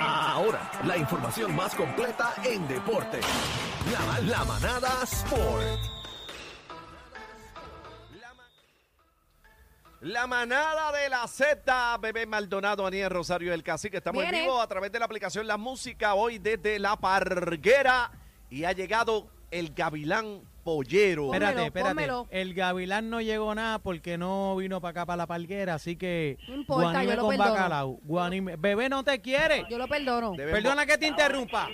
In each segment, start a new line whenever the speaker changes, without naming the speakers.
Ahora, la información más completa en deporte. La, la manada Sport.
La manada de la Z, Bebé Maldonado, Aniel Rosario del Cacique. Estamos en vivo a través de la aplicación La Música hoy desde La Parguera y ha llegado el Gavilán Pollero.
Pónmelo,
Espérate, espérate.
pónmelo.
El Gavilán no llegó nada porque no vino para acá, para la palguera, así que.
No importa,
Guanime
yo lo
con
perdono.
bacalao. Guanime- Bebé no te quiere.
Yo lo perdono.
Debe-
Perdona que te interrumpa.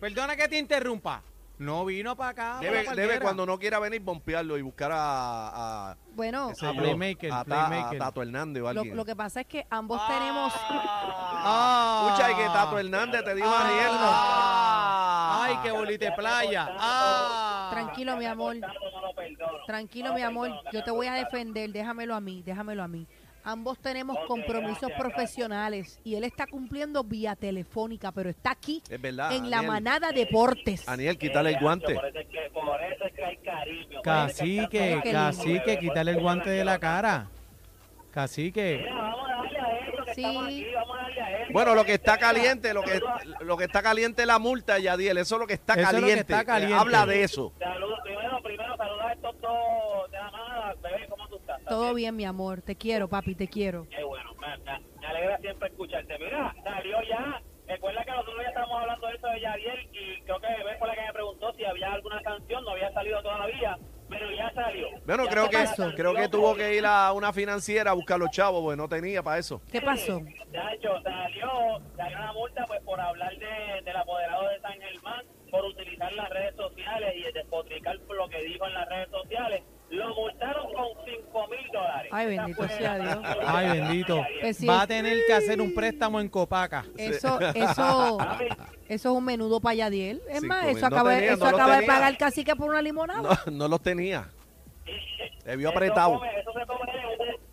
Perdona que te interrumpa. No vino para acá. para
Debe,
la
debe
palguera.
cuando no quiera venir bompearlo y buscar a, a,
Bueno,
qué sé
A
yo,
Playmaker,
a, Ta-
Playmaker.
a Tato Hernández o
lo,
alguien.
lo que pasa es que ambos tenemos...
Ah.
Escucha, y que Tato Hernández te dijo
Ah.
Aniel. Ah.
Ay, qué bolita de playa. Ah.
Tranquilo, mi amor. Tranquilo, mi amor. Yo te voy a defender. Déjamelo a mí, déjamelo a mí. Ambos tenemos compromisos profesionales y él está cumpliendo vía telefónica, pero está aquí
Es verdad.
en la
Aniel.
manada deportes.
Aniel, quítale el guante.
Cacique, cacique, quítale el guante de la cara. Cacique.
Estamos aquí, vamos a darle a esto.
Bueno, lo que está caliente, lo que, lo que está caliente es la multa, Yadiel. Eso es lo que está
Eso es lo que
caliente.
está caliente.
Eh, Habla de eso.
Saludos, primero, primero saluda a estos dos de la manada. Bebé, ¿cómo tú estás?
Todo bien, mi amor. Te quiero, papi, te quiero.
Qué bueno, me- me alegra siempre escucharte. Mira, salió ya. Recuerda que nosotros ya estábamos hablando de eso de Yadiel y creo que Bebé fue la que me preguntó si había alguna sanción. No había salido todavía, pero ya salió.
Bueno,
Ya
creo que
sanción.
creo que tuvo que ir a una financiera a buscar los chavos, porque no tenía para eso.
¿Qué pasó?
De hecho, salió, salió una multa pues por hablar de, del apoderado de San Germán, por utilizar las redes sociales y despotricar por lo que dijo en las redes sociales. Lo multaron con 5 mil dólares.
Ay, bendito sea Dios.
Ay, bendito.
Sí.
Va a tener que hacer un préstamo en Copaca.
Eso, eso, eso es un menudo para Yadiel. Es
Cinco
más,
mil.
eso
No
acaba,
tenía,
eso
no
acaba de pagar casi que por una limonada.
No, no los tenía.
Eso
apretado.
come- Eso se come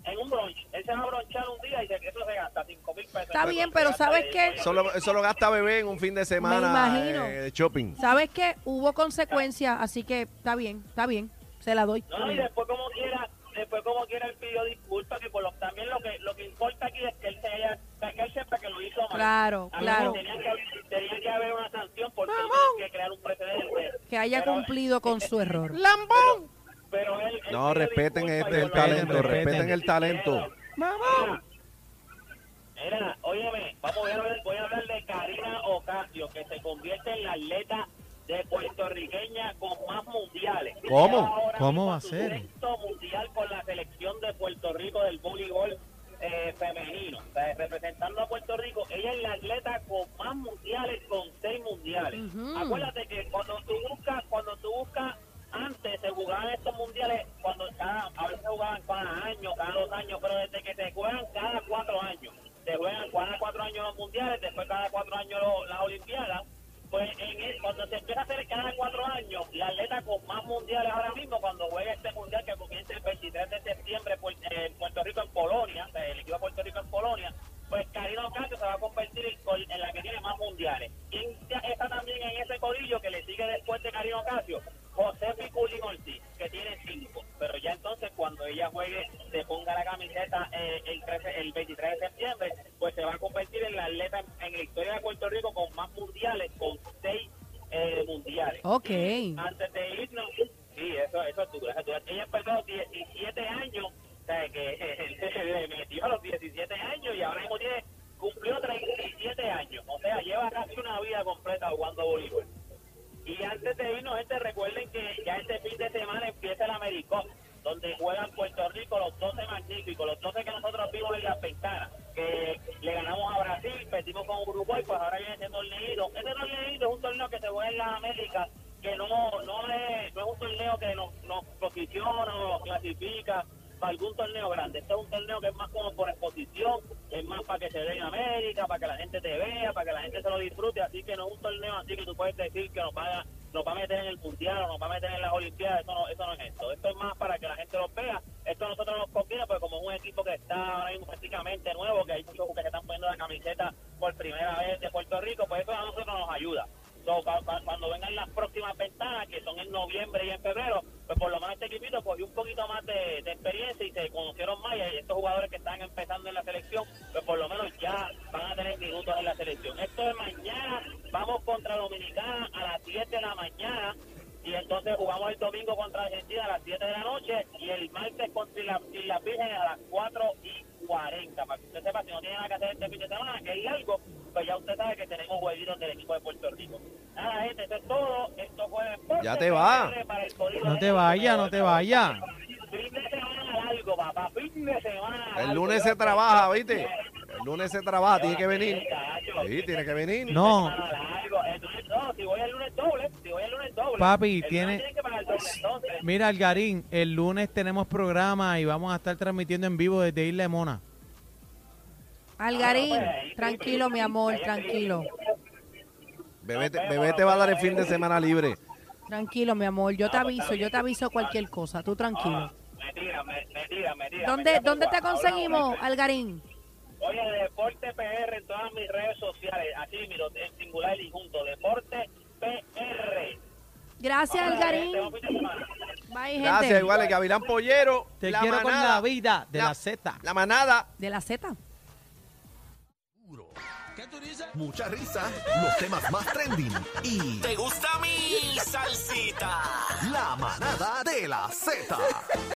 en un- en a bronchar un día y se, eso se gasta 5 mil pesos.
Está bien, pero ¿sabes qué?
Eso lo, eso lo gasta bebé en un fin de semana
imagino.
eh, de shopping.
¿Sabes qué? Hubo consecuencias, así que está bien, está bien. Se la doy.
No, y después como quiera, después como quiera él pidió disculpas, que por lo, también lo que lo que importa aquí es que él se haya, que él sepa que lo hizo mal.
Claro,
A
claro.
Tenía que, haber- tenía que haber una sanción porque tiene que crear un precedente.
Que haya
Pero-
cumplido con su error.
¡Lambón!
Pero él, él
No, respeten este el talento,
respeten.
respeten el talento.
Mira, Mira, óyeme, vamos a hablar, voy a hablar de Karina Ocasio, que se convierte en la atleta de puertorriqueña con más mundiales.
¿Cómo?
Ahora
¿Cómo va a ser?
sexto mundial con la selección de Puerto Rico del voleibol eh, femenino. O sea, representando a Puerto Rico, ella es la atleta con más mundiales, con seis mundiales. Acuérdate que cuando tú buscas, cuando tú buscas antes se jugaban estos mundiales cuando cada, a veces se jugaban cada año, cada dos años, pero desde que se juegan cada cuatro años, se juegan cada cuatro años los mundiales, después cada cuatro años lo- las olimpiadas, pues en el- cuando se empieza a hacer cada cuatro años, la atleta con más mundiales ahora mismo, cuando juega este mundial que comienza el 23 de septiembre por- en Puerto Rico en Polonia, el equipo de Puerto Rico en Polonia, pues Karina Ocasio se va a convertir en, la que tiene más mundiales. ¿Quién está también en ese codillo que le sigue después de Karina Ocasio? José Piculín Ortiz, que tiene cinco. Pero ya entonces cuando ella juegue, se ponga la camiseta eh, el, 13 el 23 de septiembre, pues se va a convertir en la atleta en, en la historia de Puerto Rico con más mundiales, con seis eh, mundiales.
Ok.
Antes de irnos, sí, eso, eso es duro, eso. Ella empezó 17 años, o sea, que le metió a los 17 años y ahora mismo tiene, cumplió 37 años. O sea, lleva casi una vida completa jugando voleibol. Y antes de irnos, gente, recuerden que ya este fin de semana empieza el Americop, donde juegan Puerto Rico los 12 magníficos, los 12 que nosotros vimos en las ventanas, que le ganamos a Perdimos con Uruguay, pues ahora viene ese torneo. Este torneo es un torneo que se juega en las Américas, que no, no, es, no es un torneo que nos, nos posiciona o nos clasifica para algún torneo grande. Este es un torneo que es más como por exposición, es más para que se dé en América, para que la gente te vea, para que la gente se lo disfrute. Así que no es un torneo así que tú puedes decir que nos va a, nos va a meter en el mundial o nos va a meter en las Olimpiadas. Eso no, eso no es esto. Esto es más para que la gente lo vea. Esto a nosotros nos conviene, porque como un equipo que está ahora mismo prácticamente nuevo, que hay muchos que se están poniendo la camiseta por primera vez de Puerto Rico, pues eso a nosotros nos ayuda. So, cuando vengan las próximas ventanas, que son en noviembre y en febrero, pues por lo menos este equipito cogió un poquito más de, experiencia y se conocieron más. Y estos jugadores que están empezando en la selección, pues por lo menos ya van a tener minutos en la selección. Esto es mañana, vamos contra Dominicana a las 7 de la mañana. Y entonces jugamos el domingo contra Argentina a las 7 de la noche y el martes contra la, Islas Vírgenes a las 4 y 40. Para que usted sepa, si no tiene nada que hacer este fin de semana, que es largo, pues ya usted sabe que tenemos jueguitos del equipo de Puerto Rico. Nada, gente, eso es todo. Esto fue Deporte
Ya te va.
El
No te vayas, no te vayas.
Fin de semana largo, papá. Fin de semana
El
largo.
lunes se trabaja, ¿viste? El lunes se trabaja, tiene que venir. Sí, tiene que venir.
No.
El si voy el lunes doble, si voy el lunes doble.
Papi,
el
tiene- mira, Algarín, el lunes tenemos programa y vamos a estar transmitiendo en vivo desde Isla de Mona.
Algarín, tranquilo, mi amor, tranquilo.
Bebé te, bebé te va a dar el fin de semana libre.
Tranquilo, mi amor. Yo te aviso, yo te aviso cualquier cosa. Tú tranquilo.
Ah.
¿Dónde, dónde te conseguimos, Algarín?
Oye, Deporte PR en todas mis redes sociales. Así, miro, en singular y junto. Deporte PR.
Gracias, Algarín. Bye, gente.
Gracias, igual, el Gavilán Pollero.
Te
la
quiero con la vida de
la-
la Z.
La manada.
De la Z.
Mucha risa, los temas más trending y
¿Te gusta mi salsita?
la manada de la Z.